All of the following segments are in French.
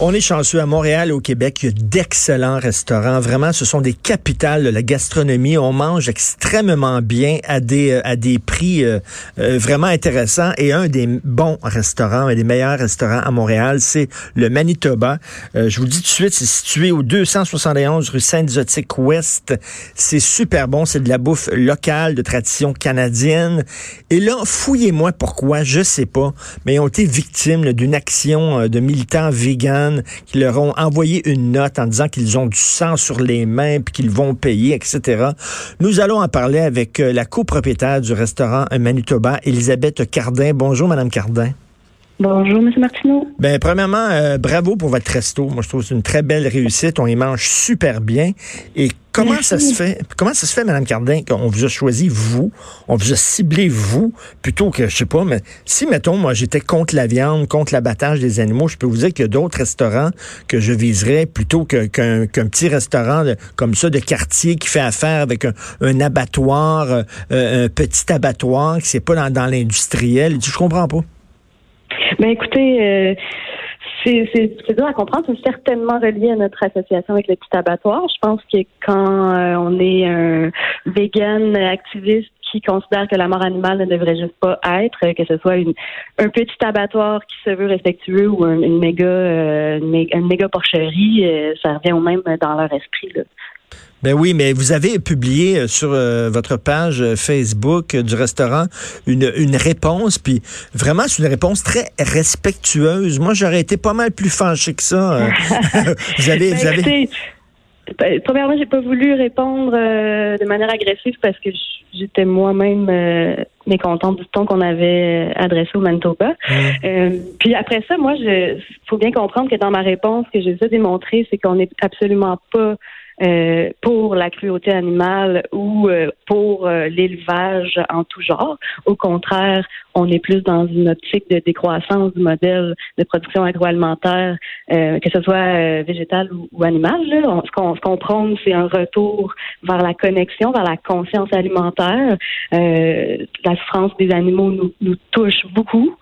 On est chanceux à Montréal au Québec. Il y a d'excellents restaurants. Vraiment, ce sont des capitales de la gastronomie. On mange extrêmement bien à des, euh, à des prix euh, euh, vraiment intéressants. Et un des bons restaurants, un des meilleurs restaurants à Montréal, c'est le Manitoba. je vous le dis tout de suite, c'est situé au 271 rue Sainte-Zotique Ouest. C'est super bon. C'est de la bouffe locale, de tradition canadienne. Et là, fouillez-moi pourquoi, je sais pas, mais ils ont été victimes d'une action de militants véganes qui leur ont envoyé une note en disant qu'ils ont du sang sur les mains puis qu'ils vont payer, etc. Nous allons en parler avec euh, la copropriétaire du restaurant Manitoba, Elisabeth Cardin. Bonjour, Madame Cardin. Bonjour, M. Martineau. Ben, premièrement, euh, bravo pour votre resto. Moi, je trouve que c'est une très belle réussite. On y mange super bien. Et comment ça se fait, comment ça se fait, Mme Cardin, qu'on vous a choisi vous, on vous a ciblé vous, plutôt que, je sais pas, mais si, mettons, moi, j'étais contre la viande, contre l'abattage des animaux, je peux vous dire qu'il y a d'autres restaurants que je viserais plutôt qu'un petit restaurant comme ça de quartier qui fait affaire avec un, abattoir, euh, un petit abattoir qui c'est pas dans, dans l'industriel. Je comprends pas. Ben écoutez, euh, c'est dur à comprendre. C'est certainement relié à notre association avec le petit abattoir. Je pense que quand euh, on est un vegan activiste qui considère que la mort animale ne devrait juste pas être, que ce soit une, un petit abattoir qui se veut respectueux ou une, méga euh, une, méga porcherie, euh, ça revient au même dans leur esprit. Là. Ben oui, mais vous avez publié euh, sur euh, votre page euh, Facebook du restaurant une, une réponse, puis vraiment c'est une réponse très respectueuse. Moi, j'aurais été pas mal plus fâché que ça. vous avez, ben, vous avez... Ben, premièrement, j'ai pas voulu répondre de manière agressive parce que j'étais moi-même mécontente du ton qu'on avait adressé au Manitoba. Mmh. puis après ça, moi, je faut bien comprendre que dans ma réponse, ce que j'ai démontré, c'est qu'on n'est absolument pas euh, pour la cruauté animale ou euh, pour euh, l'élevage en tout genre. Au contraire, on est plus dans une optique de décroissance du modèle de production agroalimentaire, que ce soit végétal ou, animal. Là. ce qu'on prône, c'est un retour vers la connexion, vers la conscience alimentaire. la souffrance des animaux nous, nous touche beaucoup.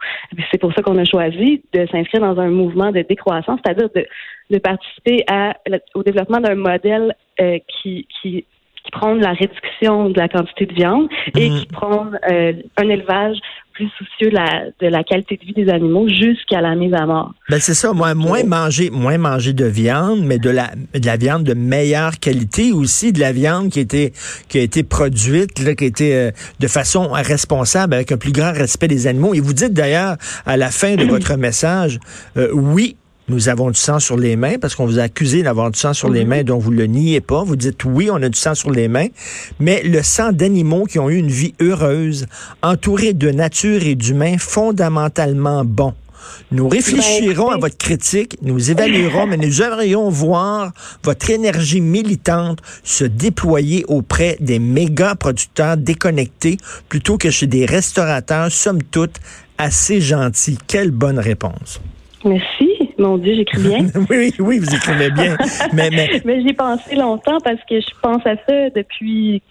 C'est pour ça qu'on a choisi de s'inscrire dans un mouvement de décroissance, c'est-à-dire de de participer à, au développement d'un modèle euh, qui, qui, qui prône la réduction de la quantité de viande et mhm. qui prône euh, un élevage plus soucieux de la, de la, qualité de vie des animaux jusqu'à la mise à mort. Ben c'est ça, moins, moins manger, moins manger de viande, mais de la, de la viande de meilleure qualité aussi, de la viande qui a été, qui a été produite, là, qui a été euh, de façon responsable, avec un plus grand respect des animaux. Et vous dites d'ailleurs à la fin de votre message, oui, nous avons du sang sur les mains, parce qu'on vous a accusé d'avoir du sang sur les mhm. mains, dont vous le niez pas. Vous dites oui, on a du sang sur les mains, mais le sang d'animaux qui ont eu une vie heureuse, entourés de nature et d'humains fondamentalement bons. Nous réfléchirons ben, à votre critique, nous évaluerons, mais nous aimerions voir votre énergie militante se déployer auprès des méga producteurs déconnectés plutôt que chez des restaurateurs, somme toute, assez gentils. Quelle bonne réponse. Merci. Mon Dieu, j'écris bien. oui, oui, vous écrivez bien. mais mais, mais j'y pensé longtemps parce que je pense à ça depuis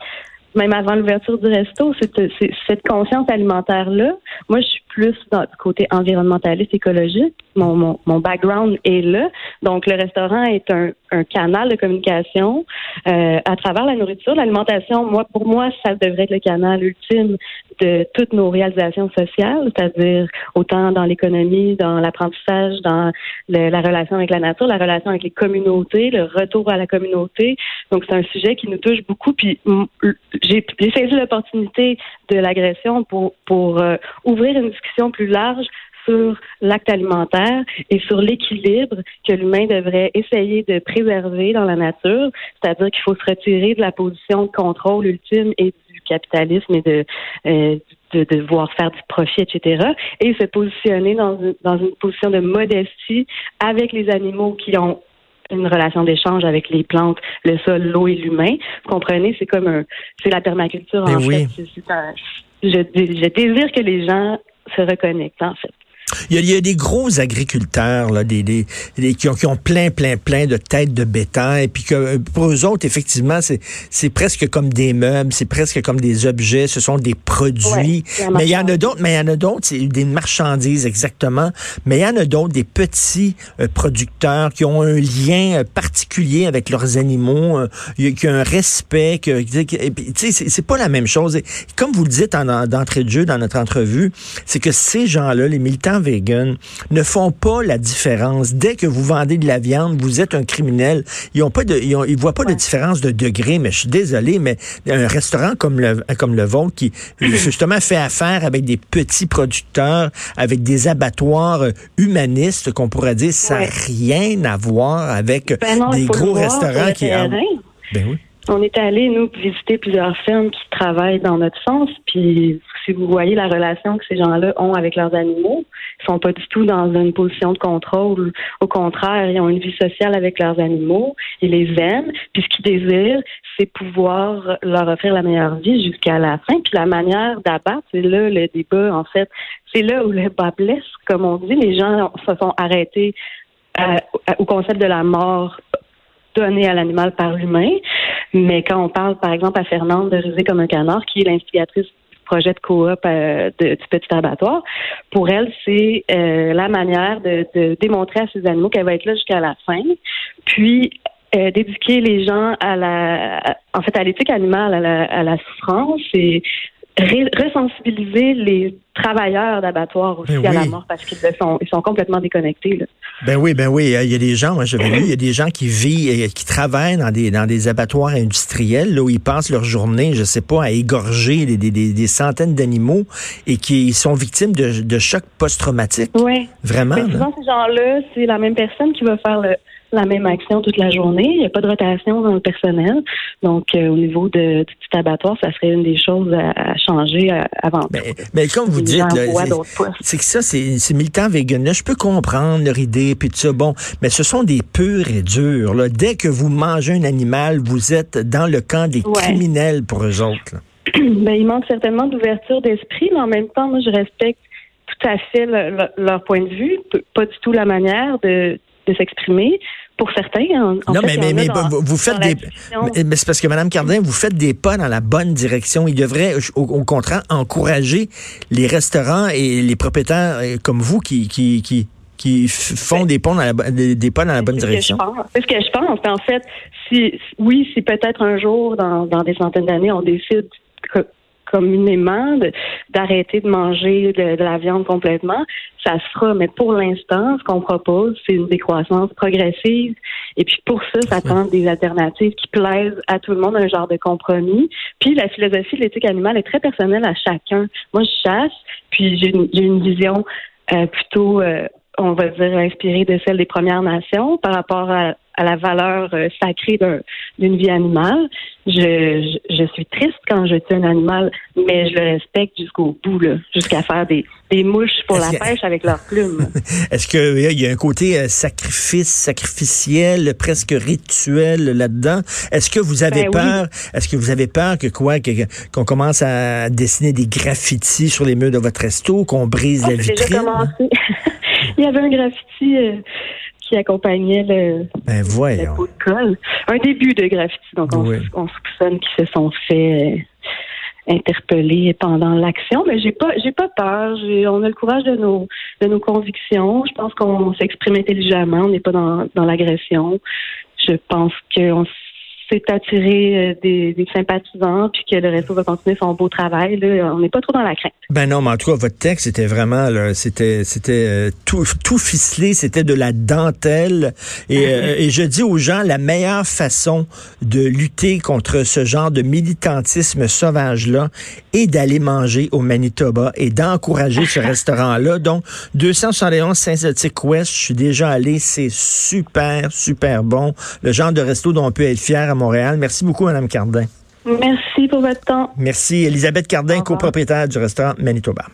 même avant l'ouverture du resto, cette conscience alimentaire-là. Moi, je suis plus dans, du côté environnementaliste, écologique. Mon, mon, mon, background est là. Donc, le restaurant est un, un canal de communication euh, à travers la nourriture. L'alimentation, moi, pour moi, ça devrait être le canal ultime de toutes nos réalisations sociales, c'est-à-dire autant dans l'économie, dans l'apprentissage, dans la relation avec la nature, la relation avec les communautés, le retour à la communauté. Donc, c'est un sujet qui nous touche beaucoup. Puis, j'ai saisi l'opportunité de l'agression pour, pour euh, ouvrir une discussion plus large sur l'acte alimentaire et sur l'équilibre que l'humain devrait essayer de préserver dans la nature, c'est-à-dire qu'il faut se retirer de la position de contrôle ultime et du capitalisme et de, euh, de devoir faire du profit, etc. Et se positionner dans une, dans une position de modestie avec les animaux qui ont une relation d'échange avec les plantes, le sol, l'eau et l'humain. Vous comprenez, c'est comme un, c'est la permaculture en fait. je, je désire que les gens se reconnectent en fait. Il y, a, des gros agriculteurs là, des, des, qui, ont, qui, ont, plein, plein, plein de têtes de bétail, puis que pour eux autres, effectivement, c'est, c'est presque comme des meubles, c'est presque comme des objets, ce sont des produits. mais il y en a d'autres, mais il y en a d'autres, c'est des marchandises exactement. Mais il y en a d'autres, des petits euh, producteurs qui ont un lien euh, particulier avec leurs animaux, euh, qui ont un respect. Que, c'est, c'est pas la même chose. comme vous le dites en, d'entrée de jeu dans notre entrevue, c'est que ces gens-là, les militants vegan ne font pas la différence. Dès que vous vendez de la viande, vous êtes un criminel. Ils ont pas de, ils, voient pas de différence de degré. Mais je suis désolé, mais un restaurant comme le comme le vôtre qui justement fait affaire avec des petits producteurs, avec des abattoirs humanistes qu'on pourrait dire, ça n'a rien à voir avec ben des gros restaurants qui. Ben oui. On est allé, nous, visiter plusieurs firmes qui travaillent dans notre sens, puis si vous voyez la relation que ces gens-là ont avec leurs animaux, ils sont pas du tout dans une position de contrôle. Au contraire, ils ont une vie sociale avec leurs animaux, ils les aiment, puis ce qu'ils désirent, c'est pouvoir leur offrir la meilleure vie jusqu'à la fin. Puis la manière d'abattre, c'est là le débat, en fait, c'est là où le bas blesse, comme on dit. Les gens se sont arrêtés au concept de la mort donnée à l'animal par l'humain. Mais quand on parle, par exemple, à Fernande de Riser comme un canard, qui est l'instigatrice projet de coop euh, du petit abattoir, pour elle, c'est euh, la manière de, démontrer à ses animaux qu'elle va être là jusqu'à la fin. Puis euh, d'éduquer les gens à la, en fait, à l'éthique animale, à la, à la souffrance et resensibiliser les travailleurs d'abattoirs aussi ben à la mort parce qu'ils sont, ils sont complètement déconnectés. Là. Ben oui, ben oui. Il y a des gens, moi j'avais vu, il y a des gens qui vivent, qui travaillent dans des dans des abattoirs industriels là, où ils passent leur journée, je sais pas, à égorger des, des, des centaines d'animaux et qui sont victimes de, de chocs post-traumatiques. Oui. Vraiment. Mais souvent, ces gens-là, c'est la même personne qui va faire le la même action toute la journée. Il n'y a pas de rotation dans le personnel. Donc, euh, au niveau de, du petit abattoir, ça serait une des choses à, changer euh, avant. Mais, mais comme vous dites, c'est que ça, c'est militant vegan. Là, je peux comprendre leur idée, puis tout ça. Bon, mais ce sont des purs et durs. Là. Dès que vous mangez un animal, vous êtes dans le camp des criminels pour eux autres. Ben, il manque certainement d'ouverture d'esprit, mais en même temps, moi, je respecte tout à fait leur point de vue, pas du tout la manière de, de s'exprimer. Pour certains, non, mais, mais, vous faites des. Mais c'est parce que, Mme Cardin, vous faites des pas dans la bonne direction. Il devrait, au, contraire, encourager les restaurants et les propriétaires euh, comme vous qui, qui, qui, qui font des, ponts dans la, des, pas dans la bonne direction. C'est ce que je pense. En fait, si, oui, si peut-être un jour, dans, dans des centaines d'années, on décide communément d'arrêter de, manger de, la viande complètement, ça se fera. Mais pour l'instant, ce qu'on propose, c'est une décroissance progressive. Et puis pour ça, ça prend des alternatives qui plaisent à tout le monde, un genre de compromis. Puis la philosophie de l'éthique animale est très personnelle à chacun. Moi, je chasse, puis j'ai une, vision euh, plutôt, euh, on va dire, inspirée de celle des Premières Nations par rapport à à la valeur euh, sacrée d'une vie animale. Je, je, suis triste quand je tue un animal, mais je le respecte jusqu'au bout, jusqu'à faire des, des mouches pour la pêche avec leurs plumes. Est-ce qu'il y a un côté euh, sacrifice, sacrificiel, presque rituel là-dedans? Est-ce que vous avez ben peur, est-ce que vous avez peur que quoi, qu'on commence à dessiner des graffitis sur les murs de votre resto, qu'on brise oh, la vitrine? Il y avait un graffiti euh, qui accompagnait le, ben voyons. de colle. Un début de graffiti. Donc, on, on soupçonne qu'ils se sont fait euh, interpeller pendant l'action, mais j'ai pas j'ai pas peur. on a le courage de nos de nos convictions. Je pense qu'on s'exprime intelligemment. On n'est pas dans, dans l'agression. Je pense qu'on c'est attirer euh, des, des, sympathisants, puis que le réseau va continuer son beau travail. Là, on n'est pas trop dans la crainte. Ben non, mais en tout cas, votre texte c'était vraiment, c'était, c'était euh, tout, tout ficelé, c'était de la dentelle. Et, euh, et je dis aux gens, la meilleure façon de lutter contre ce genre de militantisme sauvage-là est d'aller manger au Manitoba et d'encourager ce restaurant-là. Donc, 271 Saint-Zotique West, je suis déjà allé, c'est super, super bon. Le genre de resto dont on peut être fier à Montréal. Merci beaucoup, Mme Cardin. Merci pour votre temps. Merci. Elisabeth Cardin, copropriétaire du restaurant Manitoba.